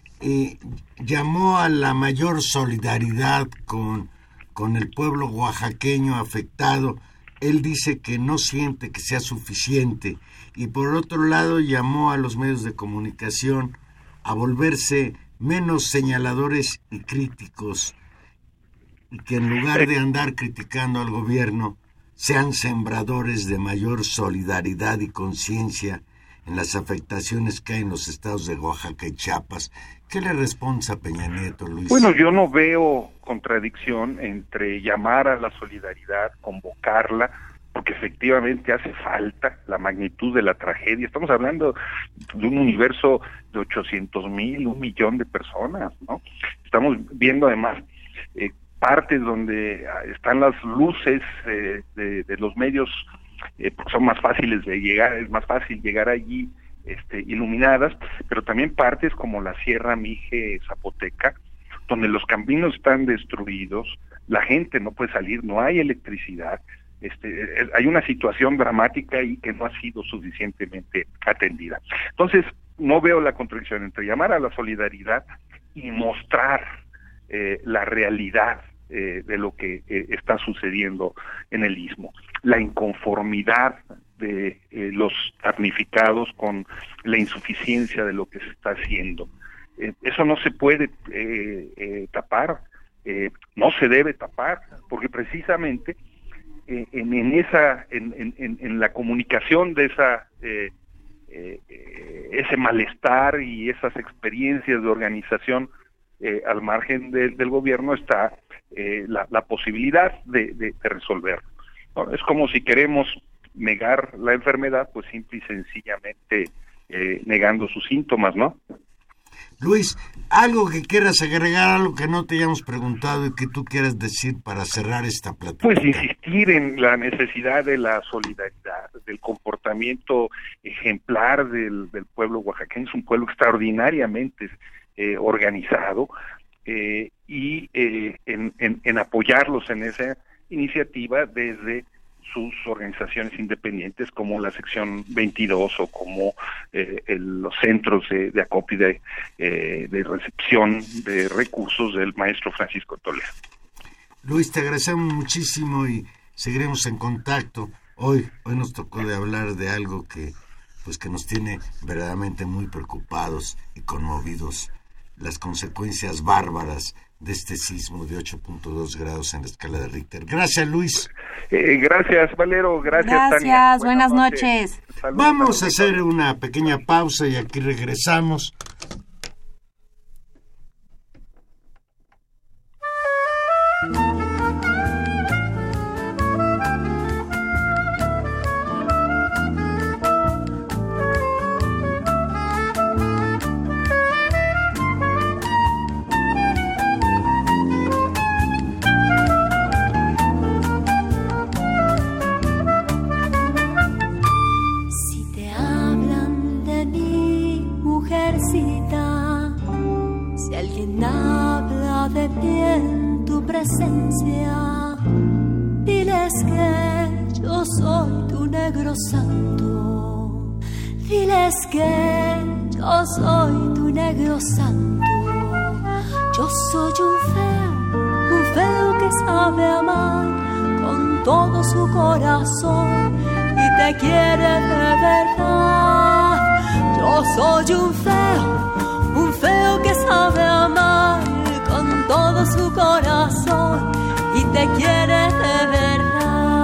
llamó a la mayor solidaridad con, con el pueblo oaxaqueño afectado. Él dice que no siente que sea suficiente y por otro lado llamó a los medios de comunicación a volverse menos señaladores y críticos y que en lugar de andar criticando al gobierno sean sembradores de mayor solidaridad y conciencia en las afectaciones que hay en los estados de Oaxaca y Chiapas. ¿Qué le responde a Peña Nieto, Luis? Bueno, yo no veo contradicción entre llamar a la solidaridad, convocarla, porque efectivamente hace falta la magnitud de la tragedia. Estamos hablando de un universo de 800 mil, un millón de personas, ¿no? Estamos viendo además eh, partes donde ah, están las luces eh, de, los medios eh, porque son más fáciles de llegar, es más fácil llegar allí este, iluminadas, pero también partes como la Sierra Mije Zapoteca, donde los caminos están destruidos, la gente no puede salir, no hay electricidad, este, hay una situación dramática y que no ha sido suficientemente atendida. Entonces, no veo la contradicción entre llamar a la solidaridad y mostrar eh, la realidad eh, de lo que eh, está sucediendo en el istmo, la inconformidad de los damnificados con la insuficiencia de lo que se está haciendo. eso no se puede tapar, no se debe tapar, porque precisamente en, en, esa, en, en, en, la comunicación de esa eh, ese malestar y esas experiencias de organización eh, al margen del gobierno está eh, la, posibilidad de, resolverlo. Es como si queremos negar la enfermedad, pues simple y sencillamente negando sus síntomas, ¿no? Luis, algo que quieras agregar, algo que no te hayamos preguntado y que tú quieras decir para cerrar esta plática. Pues insistir en la necesidad de la solidaridad, del comportamiento ejemplar del, pueblo oaxaqueño. Es un pueblo extraordinariamente eh, organizado eh, y eh, en apoyarlos en esa iniciativa desde sus organizaciones independientes como la sección 22 o como eh, los centros de, de acopio eh, de, recepción de recursos del maestro Francisco Toledo. Luis, te agradecemos muchísimo y seguiremos en contacto. Hoy, hoy nos tocó de hablar de algo que, pues, que nos tiene verdaderamente muy preocupados y conmovidos, las consecuencias bárbaras de este sismo de 8.2 grados en la escala de Richter. Gracias, Luis. Eh, gracias, Valero. Gracias, Gracias, buenas, noches. Vamos a hacer una pequeña pausa y aquí regresamos. Negro santo. Diles que yo soy tu negro santo. Yo soy un feo, un feo que sabe amar con todo su corazón y te quiere de verdad. Yo soy un feo, un feo que sabe amar con todo su corazón y te quiere de verdad.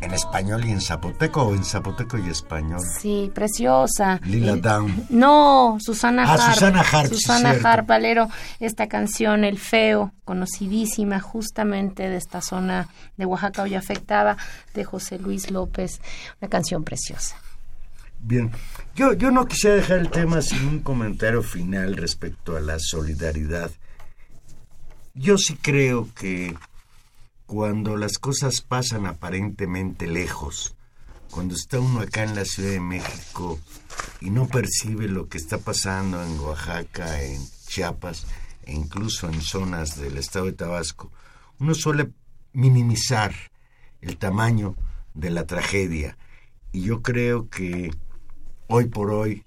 en español y en zapoteco o en zapoteco y español. Sí, preciosa. Lila Down. No, Susana ah, Susana Harp. Susana Harp, Valero, esta canción El Feo, conocidísima justamente de esta zona de Oaxaca hoy afectada, de José Luis López, una canción preciosa. Bien, yo, yo no quisiera dejar el tema sin un comentario final respecto a la solidaridad. Yo sí creo que cuando las cosas pasan aparentemente lejos, cuando está uno acá en la Ciudad de México y no percibe lo que está pasando en Oaxaca, en Chiapas e incluso en zonas del estado de Tabasco, uno suele minimizar el tamaño de la tragedia. Y yo creo que hoy por hoy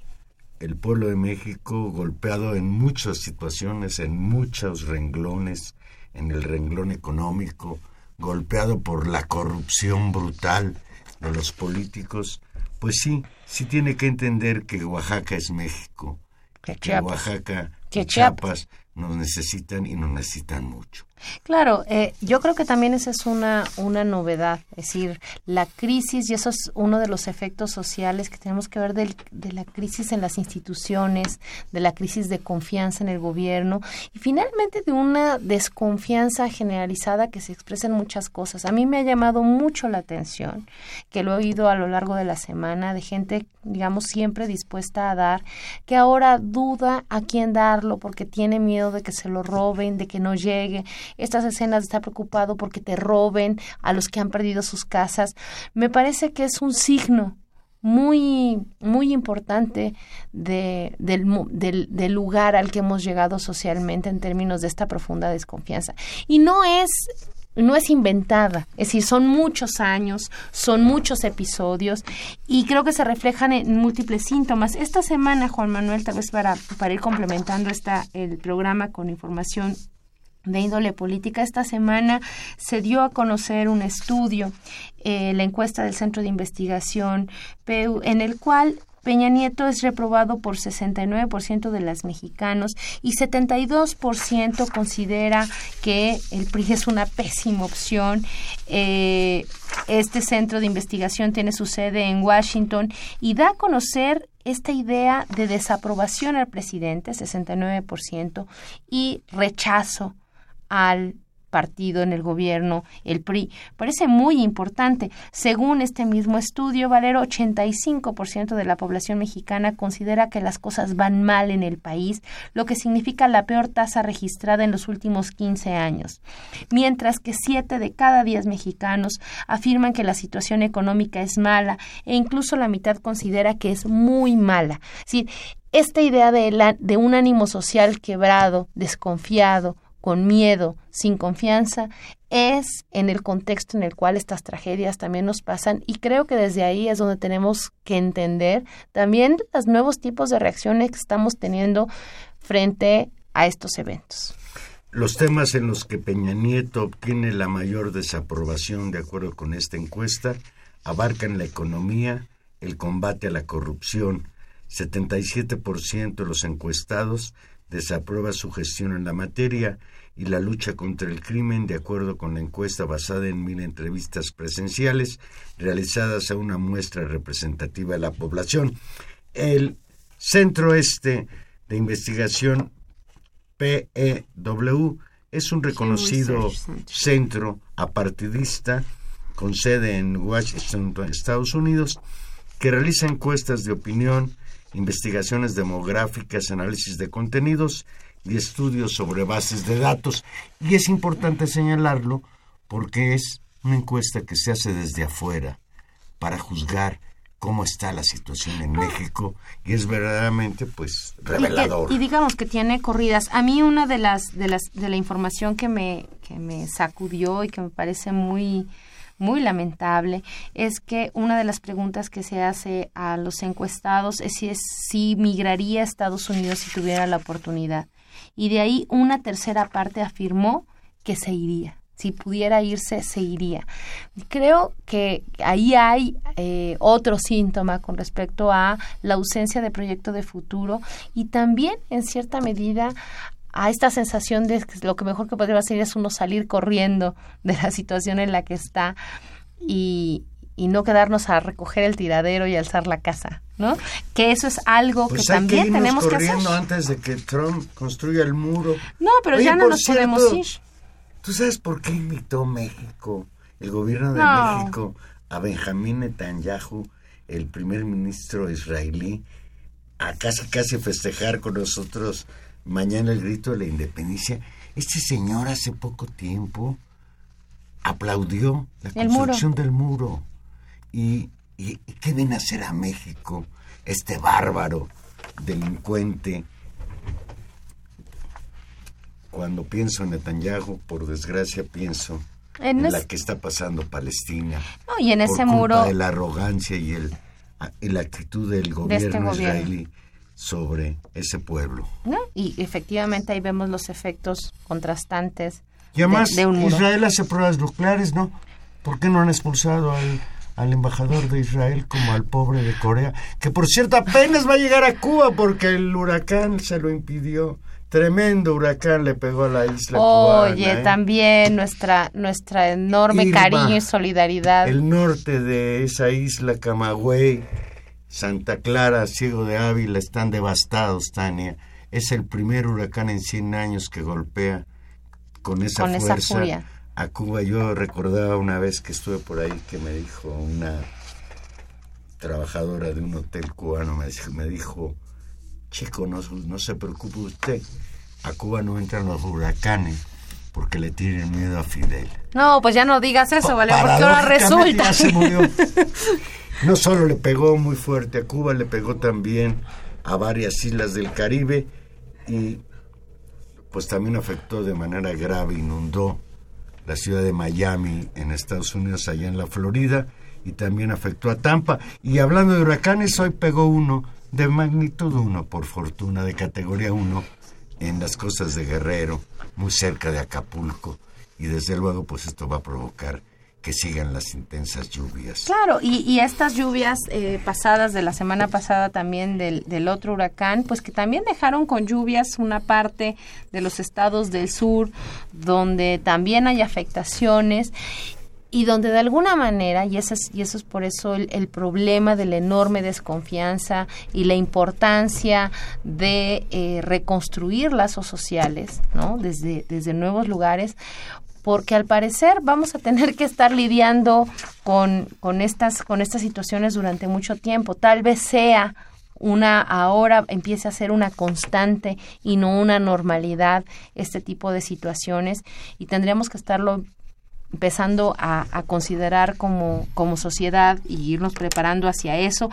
el pueblo de México, golpeado en muchas situaciones, en muchos renglones, en el renglón económico, golpeado por la corrupción brutal de los políticos, pues sí, sí tiene que entender que Oaxaca es México, que, Oaxaca, que Chiapas nos necesitan y nos necesitan mucho. Claro, eh, yo creo que también esa es una, una novedad, es decir, la crisis, y eso es uno de los efectos sociales que tenemos que ver del, de la crisis en las instituciones, de la crisis de confianza en el gobierno y finalmente de una desconfianza generalizada que se expresa en muchas cosas. A mí me ha llamado mucho la atención, que lo he oído a lo largo de la semana, de gente, digamos, siempre dispuesta a dar, que ahora duda a quién darlo porque tiene miedo de que se lo roben, de que no llegue estas escenas de estar preocupado porque te roben a los que han perdido sus casas, me parece que es un signo muy, muy importante de, del, del, del, lugar al que hemos llegado socialmente en términos de esta profunda desconfianza. Y no es no es inventada, es decir, son muchos años, son muchos episodios y creo que se reflejan en múltiples síntomas. Esta semana, Juan Manuel, tal vez para, para ir complementando esta, el programa con información de índole política. Esta semana se dio a conocer un estudio, eh, la encuesta del Centro de Investigación PEU, en el cual Peña Nieto es reprobado por 69% de las mexicanos y 72% considera que el PRI es una pésima opción. Eh, este centro de investigación tiene su sede en Washington y da a conocer esta idea de desaprobación al presidente, 69%, y rechazo al partido en el gobierno, el PRI. Parece muy importante. Según este mismo estudio, Valero, 85% de la población mexicana considera que las cosas van mal en el país, lo que significa la peor tasa registrada en los últimos 15 años. Mientras que 7 de cada 10 mexicanos afirman que la situación económica es mala e incluso la mitad considera que es muy mala. Es esta idea de, la, de un ánimo social quebrado, desconfiado, con miedo, sin confianza, es en el contexto en el cual estas tragedias también nos pasan y creo que desde ahí es donde tenemos que entender también los nuevos tipos de reacciones que estamos teniendo frente a estos eventos. Los temas en los que Peña Nieto obtiene la mayor desaprobación de acuerdo con esta encuesta abarcan la economía, el combate a la corrupción, 77% de los encuestados desaprueba su gestión en la materia y la lucha contra el crimen de acuerdo con la encuesta basada en mil entrevistas presenciales realizadas a una muestra representativa de la población. El Centro Este de Investigación PEW es un reconocido centro apartidista con sede en Washington, Estados Unidos, que realiza encuestas de opinión, investigaciones demográficas, análisis de contenidos y estudios sobre bases de datos. Y es importante señalarlo porque es una encuesta que se hace desde afuera para juzgar cómo está la situación en México y es verdaderamente pues revelador. Y, digamos que tiene corridas. A mí una de las de las de la información que me que me sacudió y que me parece muy muy lamentable es que una de las preguntas que se hace a los encuestados es si, es, si migraría a Estados Unidos si tuviera la oportunidad. Y de ahí una tercera parte afirmó que se iría. Si pudiera irse, se iría. Creo que ahí hay eh, otro síntoma con respecto a la ausencia de proyecto de futuro y también, en cierta medida, a esta sensación de que lo que mejor que podría hacer es uno salir corriendo de la situación en la que está y, y no quedarnos a recoger el tiradero y alzar la casa, ¿no? Que eso es algo pues que también tenemos que hacer. antes de que Trump construya el muro. No, pero ya no nos podemos ir. ¿Tú sabes por qué invitó México, el gobierno de México, a Benjamín Netanyahu, el primer ministro israelí, a casi casi festejar con nosotros mañana el grito de la independencia. Este señor hace poco tiempo aplaudió la construcción del muro. ¿Y, y, qué viene a hacer a México este bárbaro delincuente? Cuando pienso en Netanyahu, por desgracia pienso en, la que está pasando Palestina. No, y en ese muro. de la arrogancia y, el, y la actitud del este gobierno israelí sobre ese pueblo. Y efectivamente ahí vemos los efectos contrastantes. Y además Israel hace pruebas nucleares, ¿no? ¿Por qué no han expulsado al, al embajador de Israel como al pobre de Corea? Que por cierto apenas va a llegar a Cuba porque el huracán se lo impidió Tremendo huracán le pegó a la isla Oye, cubana, ¿eh? también nuestra nuestra enorme Irma, cariño y solidaridad. El norte de esa isla, Camagüey, Santa Clara, Ciego de Ávila, están devastados, Tania. Es el primer huracán en 100 años que golpea con esa Con fuerza a Cuba. Yo recordaba una vez que estuve por ahí que me dijo una trabajadora de un hotel cubano, me dijo, me dijo chico, no, no se preocupe usted, a Cuba no entran los huracanes porque le tienen miedo a Fidel. No, pues ya no digas eso, ¿vale? Porque ahora resulta. ya se murió. No solo le pegó muy fuerte a Cuba, le pegó también a varias islas del Caribe y pues también afectó de manera grave, inundó la ciudad de Miami en Estados Unidos, allá en la Florida, y también afectó a Tampa. Y hablando de huracanes, hoy pegó uno de magnitud 1, por fortuna, de categoría 1, en las costas de Guerrero, muy cerca de Acapulco. Y desde luego, pues esto va a provocar que sigan las intensas lluvias. Claro, y, estas lluvias eh, pasadas de la semana pasada también del, del otro huracán, pues que también dejaron con lluvias una parte de los estados del sur, donde también hay afectaciones y donde de alguna manera, y eso es, y eso es por eso el, el problema de la enorme desconfianza y la importancia de eh, reconstruir lazos sociales, ¿no? Desde, desde nuevos lugares, porque al parecer vamos a tener que estar lidiando con, con, estas, con estas situaciones durante mucho tiempo. Tal vez sea una ahora empiece a ser una constante y no una normalidad este tipo de situaciones y tendríamos que estarlo empezando a, considerar como, como sociedad y irnos preparando hacia eso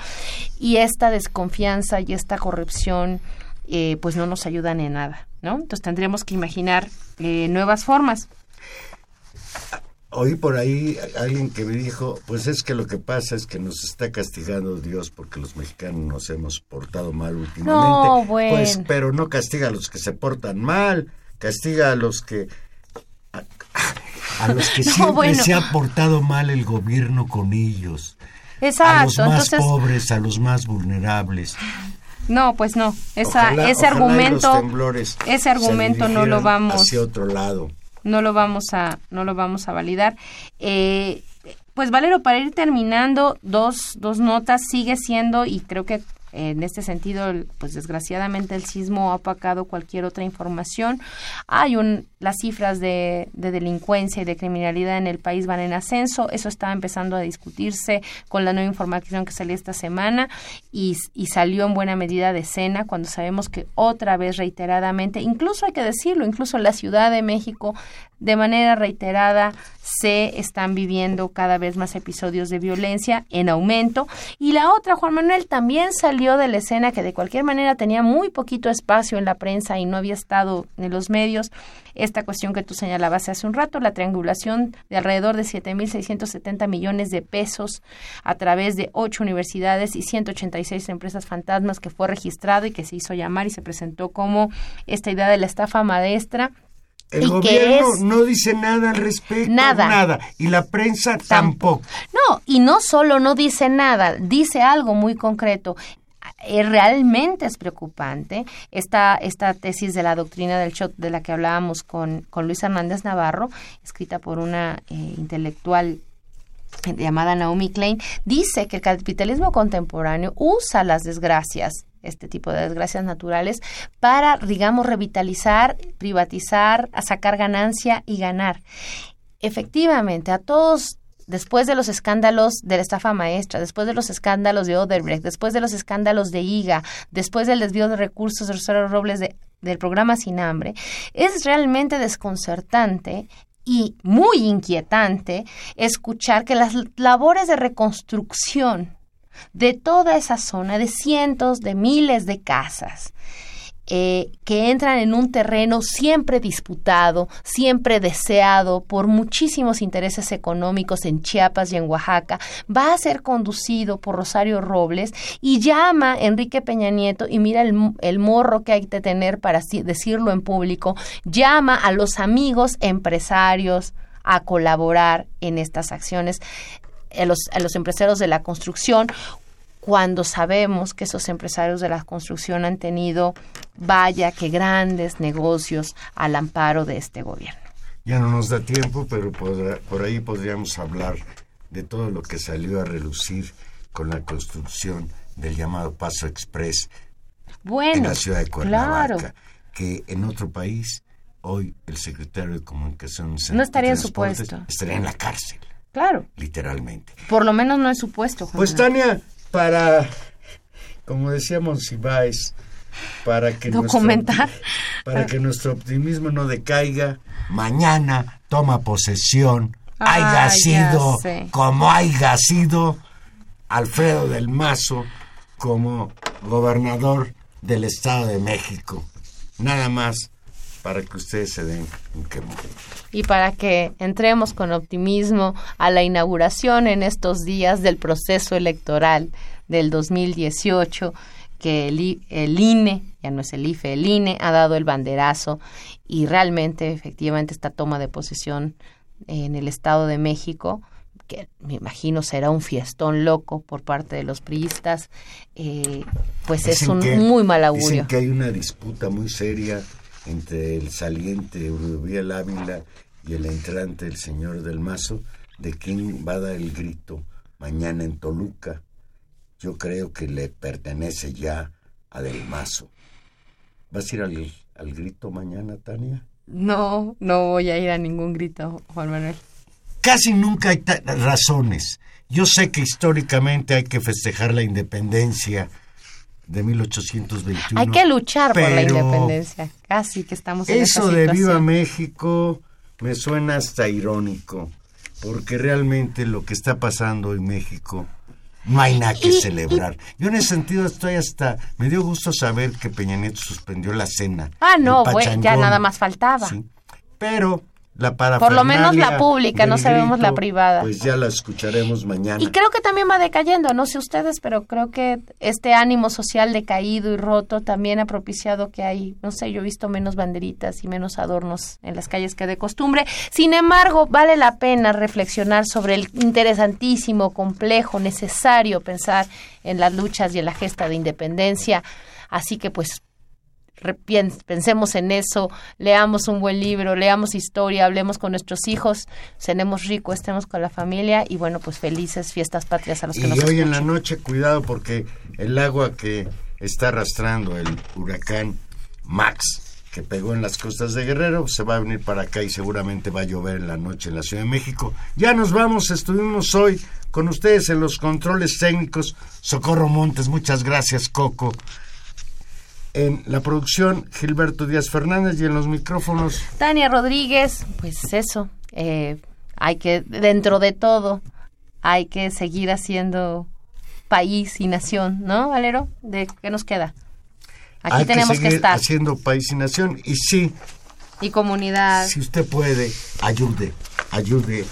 y esta desconfianza y esta corrupción eh, pues no nos ayudan en nada ¿no? entonces tendremos que imaginar eh, nuevas formas Oí por ahí alguien que me dijo, pues es que lo que pasa es que nos está castigando Dios porque los mexicanos nos hemos portado mal últimamente. No, bueno. Pues, pero no castiga a los que se portan mal, castiga a los que a, a los que No, siempre bueno. se ha portado mal el gobierno con ellos. Exacto, a los más entonces pobres, a los más vulnerables. no, pues no, esa, Ojalá- ese ojalá argumento, ese se argumento no lo vamos, hacia otro lado. No lo vamos a, no lo vamos a validar. Eh, pues Valero, para ir terminando, dos, dos notas sigue siendo y creo que en este sentido, pues desgraciadamente el sismo ha opacado cualquier otra información. Hay un, las cifras de, de delincuencia y de criminalidad en el país van en ascenso. Eso está empezando a discutirse con la nueva información que salió esta semana y, y salió en buena medida de escena cuando sabemos que otra vez reiteradamente, incluso hay que decirlo, incluso la Ciudad de México, de manera reiterada se están viviendo cada vez más episodios de violencia en aumento. Y la otra, Juan Manuel, también salió de la escena que de cualquier manera tenía muy poquito espacio en la prensa y no había estado en los medios. Esta cuestión que tú señalabas hace un rato, la triangulación de alrededor de 7.670 millones de pesos a través de ocho universidades y 186 empresas fantasmas que fue registrado y que se hizo llamar y se presentó como esta idea de la estafa maestra. El ¿Y qué gobierno es? no dice nada al respecto. Nada. Nada. Y la prensa tampoco. No, y no solo no dice nada, dice algo muy concreto. Eh, realmente es preocupante esta, esta tesis de la doctrina del shot de la que hablábamos con, con Luis Hernández Navarro, escrita por una eh, intelectual llamada Naomi Klein, dice que el capitalismo contemporáneo usa las desgracias este tipo de desgracias naturales para, digamos, revitalizar, privatizar, sacar ganancia y ganar. Efectivamente, a todos después de los escándalos de la estafa maestra, después de los escándalos de Oderbrecht, después de los escándalos de IGA, después del desvío de recursos de Rosario Robles de- del programa Sin Hambre, es realmente desconcertante y muy inquietante escuchar que las labores de reconstrucción de toda esa zona, de cientos de miles de casas, eh, que entran en un terreno siempre disputado, siempre deseado por muchísimos intereses económicos en Chiapas y en Oaxaca, va a ser conducido por Rosario Robles y llama a Enrique Peña Nieto y mira el, el morro que hay que tener para decirlo en público, llama a los amigos empresarios a colaborar en estas acciones, a los, a los empresarios de la construcción, cuando sabemos que esos empresarios de la construcción han tenido, vaya que grandes negocios al amparo de este gobierno. Ya no nos da tiempo, pero por, por ahí podríamos hablar de todo lo que salió a relucir con la construcción del llamado Paso Express bueno, en la ciudad de Cuernavaca, que en otro país hoy el secretario de Comunicaciones no estaría en su puesto, estaría en la cárcel. Claro. Literalmente. Por lo menos no es su puesto. Pues Tania, para, como decíamos Ibáez, para que documentar, nuestro, para que nuestro optimismo no decaiga, mañana toma posesión, haya sido como haya sido Alfredo del Mazo como gobernador del Estado de México. Nada más para que ustedes se den. Y para que entremos con optimismo a la inauguración en estos días del proceso electoral del 2018, que el, el INE, ya no es el IFE, el INE ha dado el banderazo y realmente, efectivamente, esta toma de posesión en el Estado de México que me imagino será un fiestón loco por parte de los priistas, eh, pues es un muy mal augurio. Dicen que hay una disputa muy seria entre el saliente Uriel Ávila y el entrante, el señor del Mazo, de quién va a dar el grito mañana en Toluca. Yo creo que le pertenece ya a Del Mazo. ¿Vas a ir al, al grito mañana, Tania? No, no voy a ir a ningún grito, Juan Manuel. Casi nunca hay razones. Yo sé que históricamente hay que festejar la independencia de 1821. Hay que luchar por la independencia. Casi que estamos en Eso de Viva México me suena hasta irónico, porque realmente lo que está pasando en México no hay nada que celebrar. Yo en ese sentido estoy hasta me dio gusto saber que Peña Nieto suspendió la cena. Ah, no, ya nada más faltaba. Pero la Por lo menos la pública, no sabemos la privada. Pues ya la escucharemos mañana. Y creo que también va decayendo, no sé ustedes, pero creo que este ánimo social decaído y roto también ha propiciado que hay, no sé, yo he visto menos banderitas y menos adornos en las calles que de costumbre. Sin embargo, vale la pena reflexionar sobre el interesantísimo, complejo, necesario pensar en las luchas y en la gesta de independencia. Así que pues pensemos en eso, leamos un buen libro, leamos historia, hablemos con nuestros hijos, cenemos rico, estemos con la familia y bueno, pues felices fiestas patrias a los que nos Y hoy en la noche, cuidado porque el agua que está arrastrando el huracán Max, que pegó en las costas de Guerrero, se va a venir para acá y seguramente va a llover en la noche en la Ciudad de México. Ya nos vamos, estuvimos hoy con ustedes en los controles técnicos. Socorro Montes, muchas gracias, Coco. En la producción, Gilberto Díaz Fernández y en los micrófonos. Tania Rodríguez, pues eso, eh, hay que, dentro de todo, hay que seguir haciendo país y nación, ¿no, Valero? ¿De qué nos queda? Aquí tenemos que, estar. Haciendo país y nación, y sí. Y comunidad. Si usted puede, ayude, ayude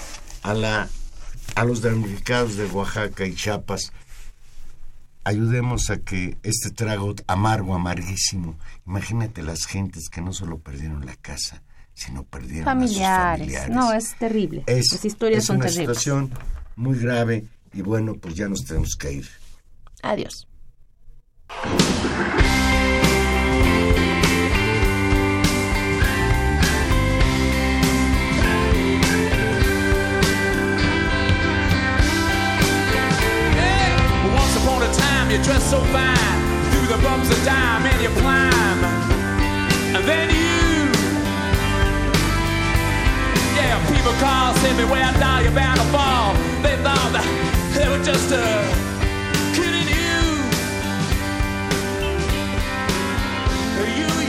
a la a los damnificados de Oaxaca y Chiapas ayudemos a que este trago amargo, amarguísimo, imagínate las gentes que no solo perdieron la casa, sino perdieron familiares. A sus familiares. No, es terrible. Es, Las historias son una terribles. situación muy grave y bueno, pues ya nos tenemos que ir. Adiós. you dress so fine. do the bumps of dime, and you climb. And then you. Yeah, people call, send me where I die, you're bound to fall. They thought that they were just a. Kidding you. You